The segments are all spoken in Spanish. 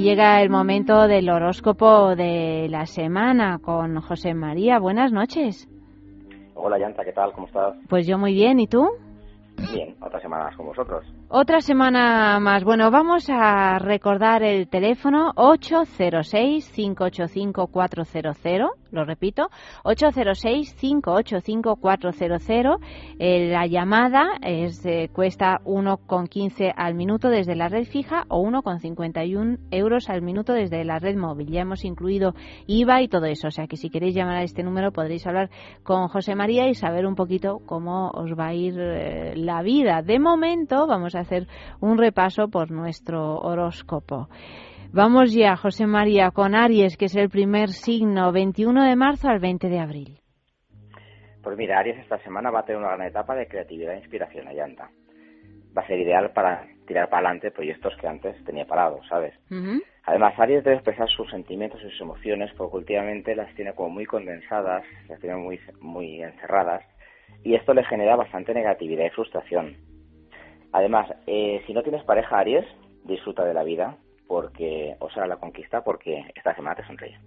Y llega el momento del horóscopo de la semana con José María. Buenas noches. Hola Yanta, ¿qué tal? ¿Cómo estás? Pues yo muy bien, ¿y tú? Bien, otra semana más con vosotros. Otra semana más. Bueno, vamos a recordar el teléfono 806-585-400. Lo repito, 806-585-400. Eh, la llamada es, eh, cuesta 1,15 al minuto desde la red fija o 1,51 euros al minuto desde la red móvil. Ya hemos incluido IVA y todo eso. O sea que si queréis llamar a este número podréis hablar con José María y saber un poquito cómo os va a ir eh, la vida. De momento vamos a hacer un repaso por nuestro horóscopo. Vamos ya, José María, con Aries, que es el primer signo, 21 de marzo al 20 de abril. Pues mira, Aries esta semana va a tener una gran etapa de creatividad e inspiración, allanta. Va a ser ideal para tirar para adelante proyectos que antes tenía parados, ¿sabes? Además, Aries debe expresar sus sentimientos y sus emociones porque últimamente las tiene como muy condensadas, las tiene muy, muy encerradas y esto le genera bastante negatividad y frustración. Además, eh, si no tienes pareja, Aries, disfruta de la vida porque, o sea, la conquista porque esta semana te sonríe.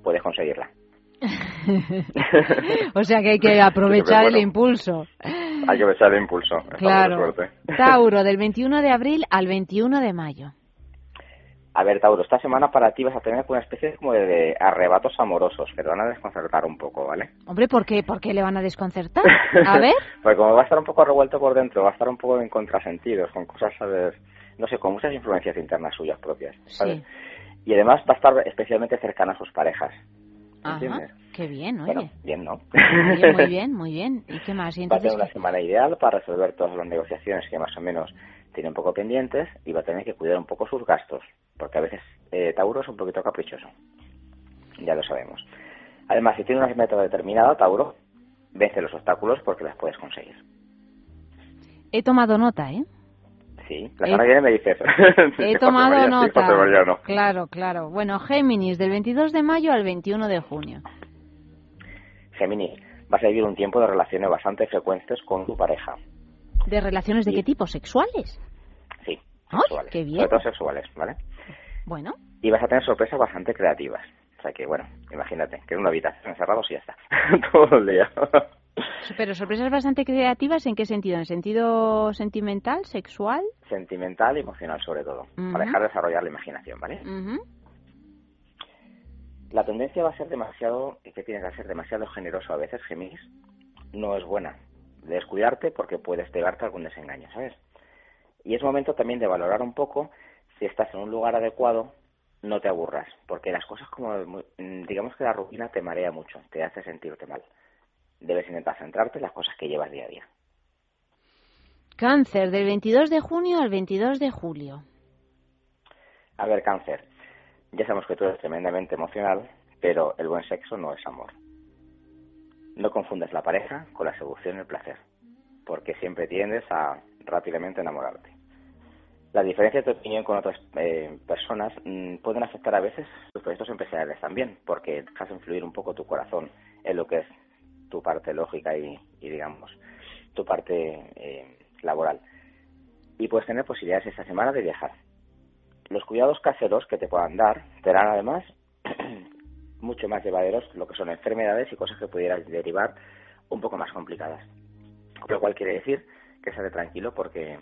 Puedes conseguirla. o sea que hay que aprovechar el impulso. Hay que aprovechar el impulso. Claro. Tauro, del 21 de abril al 21 de mayo. A ver, Tauro, esta semana para ti vas a tener una especie como de, arrebatos amorosos que te van a desconcertar un poco, ¿vale? Hombre, ¿por qué? ¿Por qué le van a desconcertar? A ver. pues como va a estar un poco revuelto por dentro, va a estar un poco en contrasentidos, con cosas, ¿sabes? No sé, con muchas influencias internas suyas propias, ¿sabes? Y además va a estar especialmente cercana a sus parejas. ¿Entiendes? Qué bien, oye. Bueno, bien, ¿no? Muy bien, muy bien, muy bien. ¿Y qué más? va a tener una semana ideal para resolver todas las negociaciones que más o menos tiene un poco pendientes y va a tener que cuidar un poco sus gastos, porque a veces eh, Tauro es un poquito caprichoso. Ya lo sabemos. Además, si tiene una meta determinada, Tauro, vence los obstáculos porque las puedes conseguir. He tomado nota, ¿eh? Sí, la semana que viene me dices. He tomado nota. Claro, claro. Bueno, Géminis, del 22 de mayo al 21 de junio. Géminis, vas a vivir un tiempo de relaciones bastante frecuentes con tu pareja. ¿De relaciones de qué tipo? ¿Sexuales? Sí, sexuales. qué bien. Sobre sexuales, ¿vale? Bueno. Y vas a tener sorpresas bastante creativas. O sea que, bueno, imagínate, que en una habitación encerrados y ya está. Todo el día. Pero sorpresas bastante creativas, ¿en qué sentido? ¿En sentido sentimental, sexual? Sentimental y emocional, sobre todo. Para dejar de desarrollar la imaginación, ¿vale? La tendencia va a ser demasiado, que tienes que ser demasiado generoso a veces, Géminis, no es buena descuidarte porque puedes pegarte algún desengaño, ¿sabes? Y es momento también de valorar un poco si estás en un lugar adecuado, no te aburras, porque las cosas como, digamos que la rutina te marea mucho, te hace sentirte mal. Debes intentar centrarte en las cosas que llevas día a día. Cáncer, del 22 de junio al 22 de julio. A ver, cáncer, ya sabemos que tú eres tremendamente emocional, pero el buen sexo no es amor. No confundas la pareja con la seducción y el placer, porque siempre tiendes a rápidamente enamorarte. La diferencia de tu opinión con otras eh, personas mm, pueden afectar a veces tus proyectos empresariales también, porque dejas influir un poco tu corazón en lo que es tu parte lógica y, digamos, tu parte eh, laboral. Y puedes tener posibilidades esta semana de viajar. Los cuidados caseros que te puedan dar te darán además mucho más llevaderos lo que son enfermedades y cosas que pudieran derivar un poco más complicadas. Lo cual quiere decir que sale tranquilo porque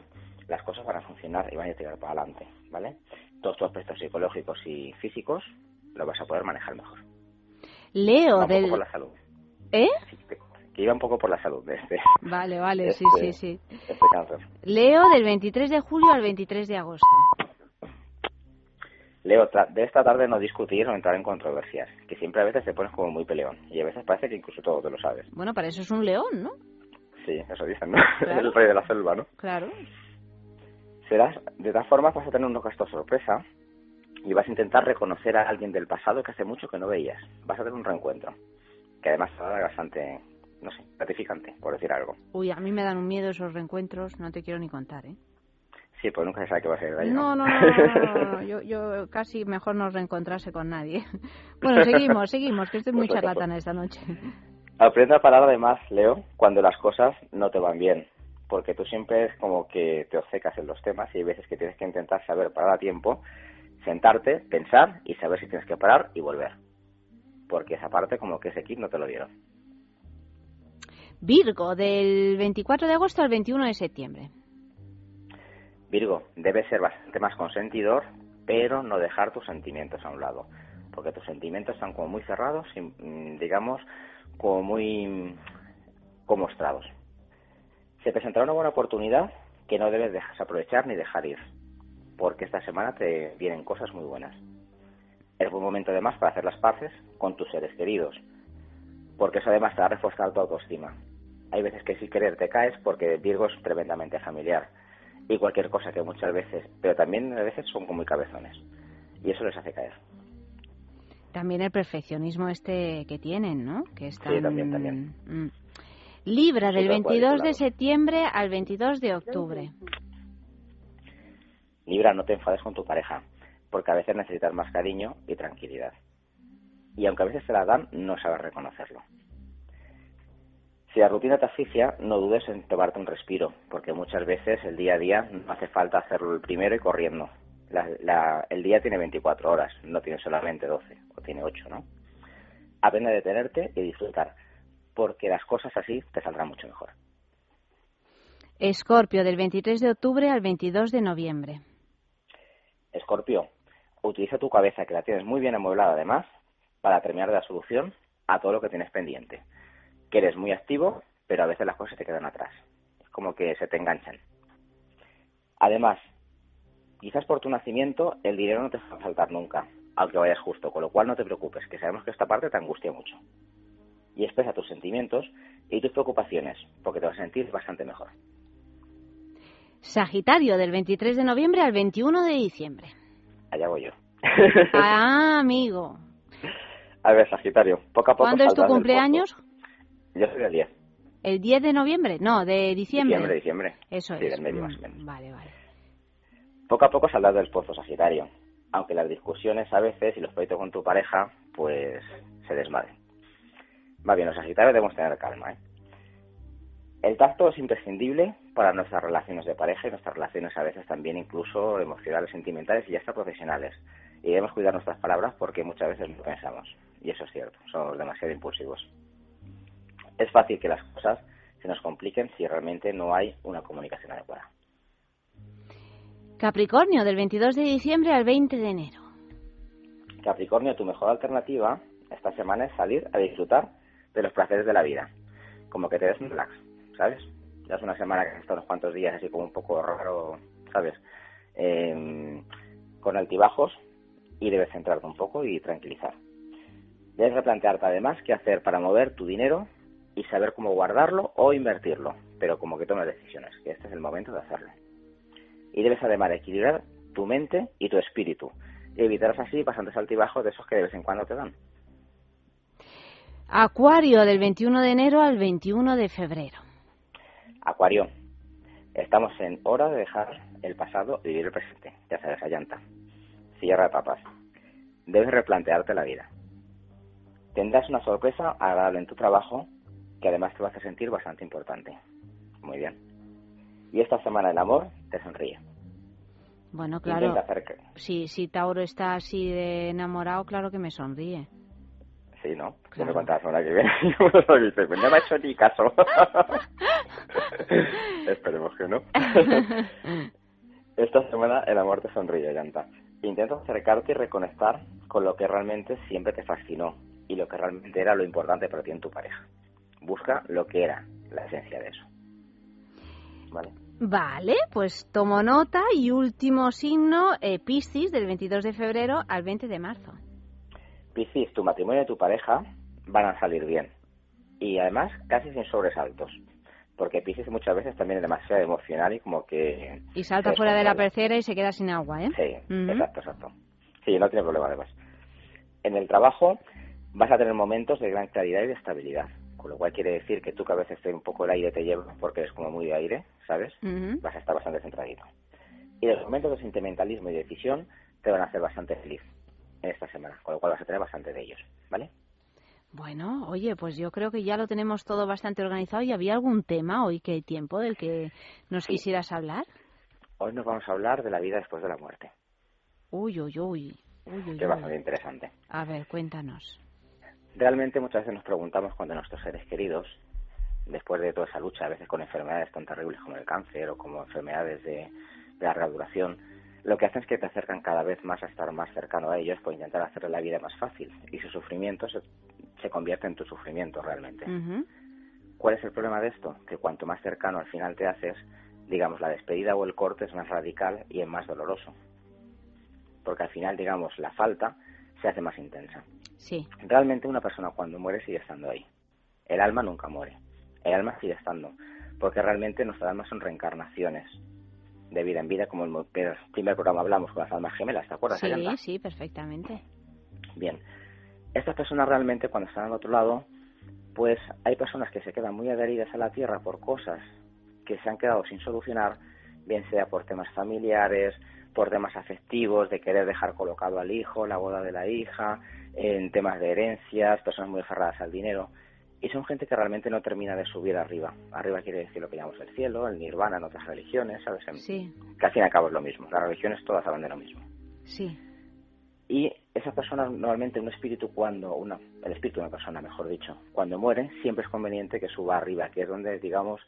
las cosas van a funcionar y van a tirar para adelante, ¿vale? Todos tus aspectos psicológicos y físicos lo vas a poder manejar mejor. Leo del... la salud. ¿Eh? Que iba un poco por la salud de este. Vale, vale, sí, este sí, sí. Este cáncer. Leo del 23 de julio al 23 de agosto. Leo, de esta tarde no discutir o entrar en controversias, que siempre a veces te pones como muy peleón y a veces parece que incluso todo te lo sabes. Bueno, para eso es un león, ¿no? Sí, eso dicen, ¿no? Es el rey de la selva, ¿no? Claro. Serás, de todas formas vas a tener un gesto sorpresa y vas a intentar reconocer a alguien del pasado que hace mucho que no veías. Vas a tener un reencuentro, que además será bastante, no sé, gratificante, por decir algo. Uy, a mí me dan un miedo esos reencuentros, no te quiero ni contar, ¿eh? Sí, pues nunca se sabe qué va a ser. No, no, no, Yo, yo casi mejor no reencontrarse con nadie. Bueno, seguimos, seguimos, que estoy muy pues charlatana esta noche. Aprende a parar además, Leo, cuando las cosas no te van bien, porque tú siempre es como que te obcecas en los temas y hay veces que tienes que intentar saber parar a tiempo sentarte, pensar y saber si tienes que parar y volver. Porque esa parte como que ese kit no te lo dieron. Virgo, del 24 de agosto al 21 de septiembre. Virgo, debes ser bastante más consentidor, pero no dejar tus sentimientos a un lado. Porque tus sentimientos están como muy cerrados mm, digamos, como muy como mostrados. Se presentará una buena oportunidad que no debes dejar aprovechar ni dejar ir, porque esta semana te vienen cosas muy buenas. Es buen momento además para hacer las paces con tus seres queridos, porque eso además te va a reforzar tu autoestima. Hay veces que sin querer te caes porque Virgo es tremendamente familiar y cualquier cosa que muchas veces, pero también a veces son como muy cabezones y eso les hace caer. También el perfeccionismo este que tienen, ¿no? Que Sí, también, también. Mm. Libra, del 22 de septiembre al 22 de octubre. Libra, no te enfades con tu pareja, porque a veces necesitas más cariño y tranquilidad. Y aunque a veces te la dan, no sabes reconocerlo. Si la rutina te asfixia, no dudes en tomarte un respiro, porque muchas veces el día a día no hace falta hacerlo el primero y corriendo. el día tiene 24 horas, no tiene solamente 12, o tiene 8, ¿no? Aprende a detenerte y disfrutar porque las cosas así te saldrán mucho mejor. Escorpio, del 23 de octubre al 22 de noviembre. Escorpio, utiliza tu cabeza, que la tienes muy bien amueblada además, para terminar la solución a todo lo que tienes pendiente. Que eres muy activo, pero a veces las cosas te quedan atrás. Es como que se te enganchan. Además, quizás por tu nacimiento el dinero no te va a faltar nunca, aunque vayas justo, con lo cual no te preocupes, que sabemos que esta parte te angustia mucho y expresa tus sentimientos y tus preocupaciones, porque te vas a sentir bastante mejor. Sagitario, del 23 de noviembre al 21 de diciembre. Allá voy yo. Ah, amigo. A ver, Sagitario, poco a poco. ¿Cuándo es tu cumpleaños? Yo soy el 10. ¿El 10 de noviembre? No, de diciembre. Diciembre, diciembre. Eso sí, es. del medio más o menos. Mm, vale, vale. Poco a poco saldrás del pozo, Sagitario. Aunque las discusiones a veces y los proyectos con tu pareja, pues se desmadren. Va bien, los Sagitarios debemos tener calma. ¿eh? El tacto es imprescindible para nuestras relaciones de pareja y nuestras relaciones a veces también incluso emocionales, sentimentales y hasta profesionales. Y debemos cuidar nuestras palabras porque muchas veces lo pensamos. Y eso es cierto, somos demasiado impulsivos. Es fácil que las cosas se nos compliquen si realmente no hay una comunicación adecuada. Capricornio, del 22 de diciembre al 20 de enero. Capricornio, tu mejor alternativa esta semana es salir a disfrutar de los placeres de la vida. Como que te des un relax, ¿sabes? Ya es una semana que has estado unos cuantos días así como un poco raro, ¿sabes? Em, con altibajos y debes centrarte un poco y tranquilizar. Debes replantearte además qué hacer para mover tu dinero y saber cómo guardarlo o invertirlo, pero como que tomes decisiones, que este es el momento de hacerlo. Y debes además equilibrar tu mente y tu espíritu y evitarás así bastantes altibajos de esos que de vez en cuando te dan. Acuario del 21 de enero al 21 de febrero. Acuario, estamos en hora de dejar el pasado y vivir el presente. Ya sabes, a llanta. Cierra papas. Debes replantearte la vida. Tendrás una sorpresa agradable en tu trabajo que además te vas a sentir bastante importante. Muy bien. Y esta semana el amor te sonríe. Bueno, claro. Si, si Tauro está así de enamorado, claro que me sonríe. Sí, ¿no? Claro. me la semana que viene. dice, pues no me ha hecho ni caso. Esperemos que no. Esta semana el amor te sonríe, Yanta. Intenta acercarte y reconectar con lo que realmente siempre te fascinó y lo que realmente era lo importante para ti en tu pareja. Busca lo que era la esencia de eso. ¿Vale? Vale, pues tomo nota y último signo, eh, Piscis, del 22 de febrero al 20 de marzo. Piscis, tu matrimonio y tu pareja van a salir bien. Y además, casi sin sobresaltos. Porque Piscis muchas veces también es demasiado emocional y como que... Y salta fuera de la pecera y se queda sin agua, ¿eh? Sí, exacto, exacto. Sí, no tiene problema además. En el trabajo vas a tener momentos de gran claridad y de estabilidad. Con lo cual quiere decir que tú que a veces un poco el aire te lleva porque eres como muy de aire, ¿sabes? Vas a estar bastante centradito. Y los momentos de sentimentalismo y decisión te van a hacer bastante feliz esta semana, con lo cual vas a tener bastante de ellos, ¿vale? Bueno, oye, pues yo creo que ya lo tenemos todo bastante organizado. ¿Y había algún tema hoy que hay tiempo del que nos quisieras hablar? Hoy nos vamos a hablar de la vida después de la muerte. Uy, uy, uy. uy, que es bastante interesante. A ver, cuéntanos. Realmente muchas veces nos preguntamos cuando nuestros seres queridos, después de toda esa lucha, a veces con enfermedades tan terribles como el cáncer o como enfermedades de, de larga duración, lo que hacen es que te acercan cada vez más a estar más cercano a ellos por intentar hacerle la vida más fácil y su sufrimiento se, se convierte en tu sufrimiento realmente. ¿Cuál es el problema de esto? Que cuanto más cercano al final te haces, digamos, la despedida o el corte es más radical y es más doloroso. Porque al final, digamos, la falta se hace más intensa. Sí. Realmente una persona cuando muere sigue estando ahí. El alma nunca muere. El alma sigue estando. Porque realmente nuestras almas son reencarnaciones de vida en vida, como en el primer programa hablamos con las almas gemelas, ¿te acuerdas? Sí, sí, perfectamente. Bien. Estas personas realmente cuando están al otro lado, pues hay personas que se quedan muy adheridas a la Tierra por cosas que se han quedado sin solucionar, bien sea por temas familiares, por temas afectivos, de querer dejar colocado al hijo, la boda de la hija, en temas de herencias, personas muy aferradas al dinero. Y son gente que realmente no termina de subir arriba. Arriba quiere decir lo que llamamos el cielo, el nirvana en otras religiones, ¿sabes? Sí. Que al fin y al cabo es lo mismo. Las religiones todas hablan de lo mismo. Sí. Y esas personas, normalmente un espíritu cuando, una, el espíritu de una persona, mejor dicho, cuando muere, siempre es conveniente que suba arriba, que es donde, digamos,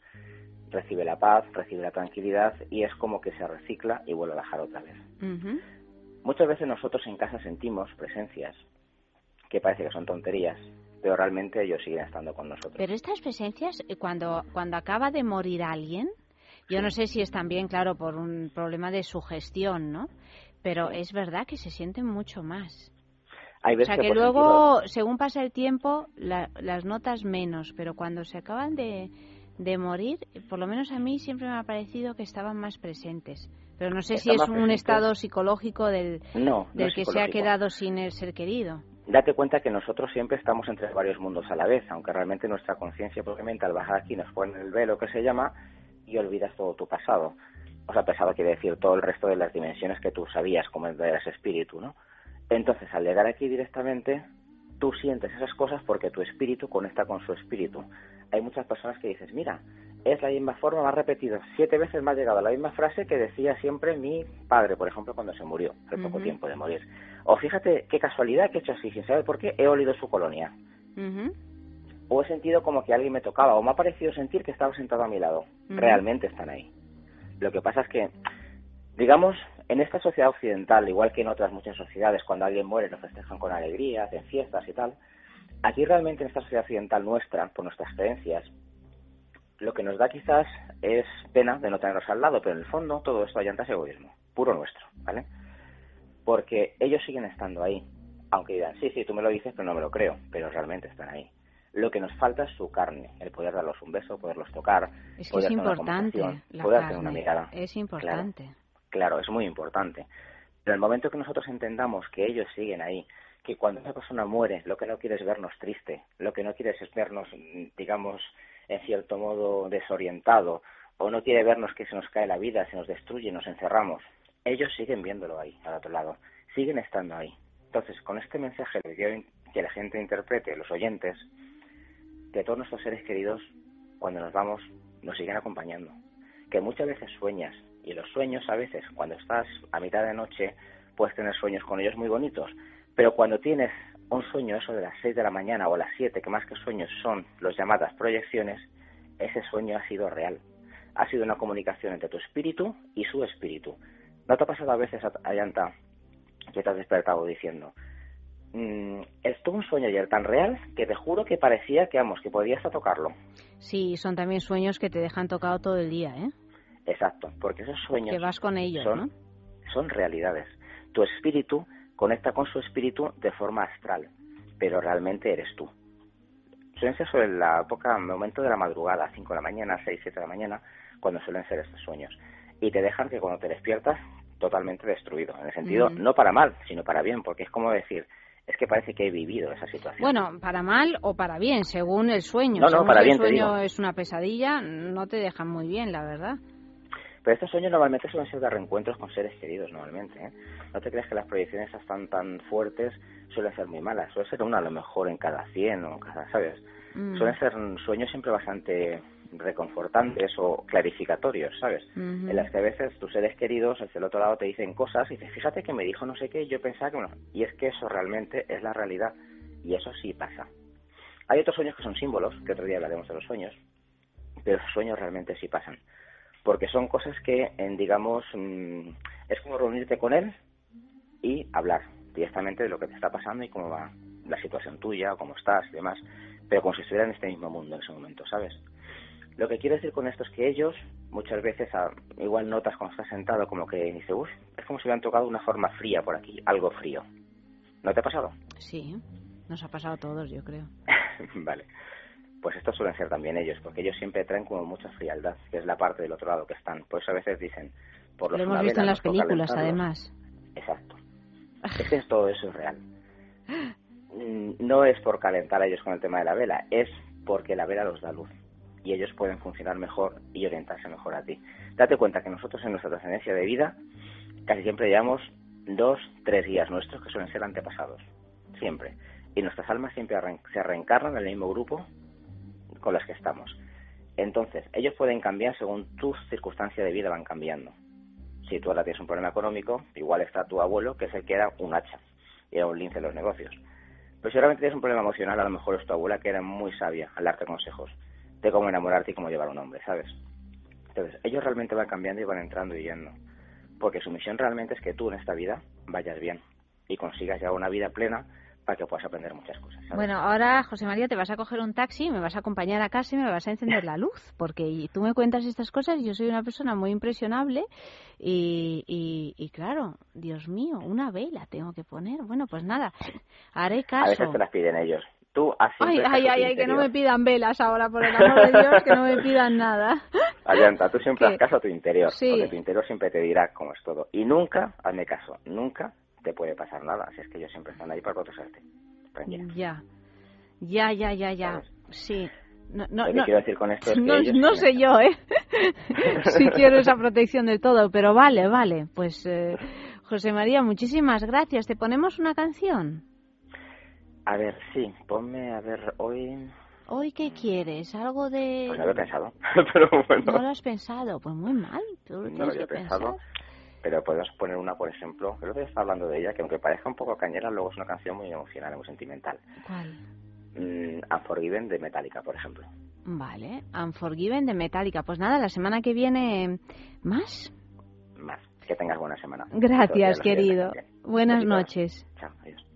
recibe la paz, recibe la tranquilidad y es como que se recicla y vuelve a bajar otra vez. Muchas veces nosotros en casa sentimos presencias que parece que son tonterías, pero realmente ellos siguen estando con nosotros. Pero estas presencias, eh, cuando, cuando acaba de morir alguien, yo no sé si es también, claro, por un problema de sugestión, ¿no? Pero es verdad que se sienten mucho más. Hay o sea que, luego, según pasa el tiempo, las notas menos, pero cuando se acaban de, de morir, por lo menos a mí siempre me ha parecido que estaban más presentes. Pero no sé si es un estado psicológico del, del que se ha quedado sin el ser querido. Date cuenta que nosotros siempre estamos entre varios mundos a la vez, aunque realmente nuestra conciencia probablemente al bajar aquí nos pone el velo que se llama y olvidas todo tu pasado. O sea, pasado quiere decir todo el resto de las dimensiones que tú sabías como eras espíritu, ¿no? Entonces, al llegar aquí directamente, tú sientes esas cosas porque tu espíritu conecta con su espíritu. Hay muchas personas que dices, mira, es la misma forma, más repetido, siete veces más llegado a la misma frase que decía siempre mi padre, por ejemplo, cuando se murió, hace poco tiempo de morir. O fíjate qué casualidad que he hecho así, sin saber por qué, he olido su colonia. O he sentido como que alguien me tocaba, o me ha parecido sentir que estaba sentado a mi lado. Realmente están ahí. Lo que pasa es que, digamos, en esta sociedad occidental, igual que en otras muchas sociedades, cuando alguien muere lo festejan con alegría, hacen fiestas y tal, aquí realmente en esta sociedad occidental nuestra, por nuestras creencias, lo que nos da quizás es pena de no tenerlos al lado, pero en el fondo todo esto allanta es egoísmo, puro nuestro, ¿vale? Porque ellos siguen estando ahí, aunque digan, sí, sí, tú me lo dices, pero no me lo creo, pero realmente están ahí. Lo que nos falta es su carne, el poder darlos un beso, poderlos tocar, es que es importante una poder hacer una mirada. Es importante. Claro, es muy importante. Pero el momento que nosotros entendamos que ellos siguen ahí, que cuando esa persona muere, lo que no quiere es vernos triste, lo que no quiere es vernos, digamos, en cierto modo desorientado, o no quiere vernos que se nos cae la vida, se nos destruye, nos encerramos. Ellos siguen viéndolo ahí, al otro lado, siguen estando ahí. Entonces, con este mensaje que, que la gente interprete, los oyentes, que todos nuestros seres queridos, cuando nos vamos, nos siguen acompañando. Que muchas veces sueñas, y los sueños a veces, cuando estás a mitad de noche, puedes tener sueños con ellos muy bonitos, pero cuando tienes un sueño, eso de las 6 de la mañana o las 7, que más que sueños son los llamadas proyecciones, ese sueño ha sido real. Ha sido una comunicación entre tu espíritu y su espíritu. ¿No te ha pasado a veces, Ayanta, que te has despertado diciendo, mmm, estuvo un sueño ayer tan real que te juro que parecía que, vamos, que podías tocarlo? Sí, son también sueños que te dejan tocado todo el día, ¿eh? Exacto, porque esos sueños que vas con ellos, son, ¿no? son realidades. Tu espíritu conecta con su espíritu de forma astral, pero realmente eres tú. Suelen ser sobre la época, momento de la madrugada, 5 de la mañana, 6, 7 de la mañana, cuando suelen ser estos sueños. Y te dejan que cuando te despiertas, totalmente destruido. En el sentido, no para mal, sino para bien, porque es como decir, es que parece que he vivido esa situación. Bueno, para mal o para bien, según el sueño. No, no, para si bien, el sueño es una pesadilla, no te dejan muy bien, la verdad. Pero estos sueños normalmente suelen ser de reencuentros con seres queridos, normalmente. ¿eh? No te creas que las proyecciones están tan fuertes suelen ser muy malas. Suele ser una a lo mejor en cada 100 o cada, ¿sabes? Mm. Suelen ser sueños siempre bastante reconfortantes o clarificatorios, ¿sabes? En las que a veces tus seres queridos hacia el otro lado te dicen cosas y dices, fíjate que me dijo no sé qué, yo pensaba que no. Y es que eso realmente es la realidad. Y eso sí pasa. Hay otros sueños que son símbolos, que otro día hablaremos de los sueños, pero los sueños realmente sí pasan. Porque son cosas que, digamos, mm, es como reunirte con él y hablar directamente de lo que te está pasando y cómo va la situación tuya, cómo estás y demás, pero como si estuviera en este mismo mundo en ese momento, ¿sabes? Lo que quiero decir con esto es que ellos, muchas veces, igual notas cuando estás sentado como que dice, uff, es como si hubieran tocado una forma fría por aquí, algo frío. ¿No te ha pasado? Sí, nos ha pasado a todos, yo creo. vale. Pues estos suelen ser también ellos, porque ellos siempre traen como mucha frialdad, que es la parte del otro lado que están. Por eso a veces dicen, por lo hemos visto en las películas, además. Exacto. Es que todo eso es real. Mm, no es por calentar a ellos con el tema de la vela, es porque la vela los da luz y ellos pueden funcionar mejor y orientarse mejor a ti. Date cuenta que nosotros en nuestra trascendencia de vida casi siempre llevamos dos, tres guías nuestros que suelen ser antepasados, siempre. Y nuestras almas siempre se reencarnan en el mismo grupo con las que estamos. Entonces, ellos pueden cambiar según tus circunstancias de vida van cambiando. Si tú ahora tienes un problema económico, igual está tu abuelo, que es el que era un hacha y era un lince en los negocios. Pero si realmente tienes un problema emocional, a lo mejor es tu abuela que era muy sabia al darte consejos de cómo enamorarte y cómo llevar a un hombre, ¿sabes? Entonces, ellos realmente van cambiando y van entrando y yendo. Porque su misión realmente es que tú en esta vida vayas bien y consigas ya una vida plena para que puedas aprender muchas cosas. Bueno, ahora, José María, te vas a coger un taxi, me vas a acompañar a casa y me vas a encender la luz, porque tú me cuentas estas cosas y yo soy una persona muy impresionable y, y, claro, Dios mío, una vela tengo que poner. Bueno, pues nada, haré caso. A veces te las piden ellos. Tú ay, ay, ay, ay, que no me pidan velas ahora, por el amor de Dios, que no me pidan nada. Ayanta, tú siempre haz caso a tu interior, porque tu interior siempre te dirá cómo es todo. Y nunca, hazme caso, nunca te puede pasar nada. Así es que ellos siempre están ahí para protegerte. Ya, ya, ya, ya, ya. Sí. No, no, no, quiero decir con esto no, sé yo, ¿eh? si quiero esa protección de todo, pero vale, vale. Pues, eh, José María, muchísimas gracias. ¿Te ponemos una canción? A ver, sí, ponme, a ver, hoy... ¿Hoy qué quieres? ¿Algo de...? Pues no lo he pensado, pero bueno. ¿No lo has pensado? Pues muy mal, tú lo no lo había pensado pero podemos poner una, por ejemplo, creo que está hablando de ella, que aunque parezca un poco cañera, luego es una canción muy emocional, muy sentimental. ¿Cuál? Mm, Unforgiven de Metallica, por ejemplo. Vale, Unforgiven de Metallica. Pues nada, la semana que viene, ¿más? Más. Que tengas buena semana. Gracias, querido. Buenas noches. Chao, adiós.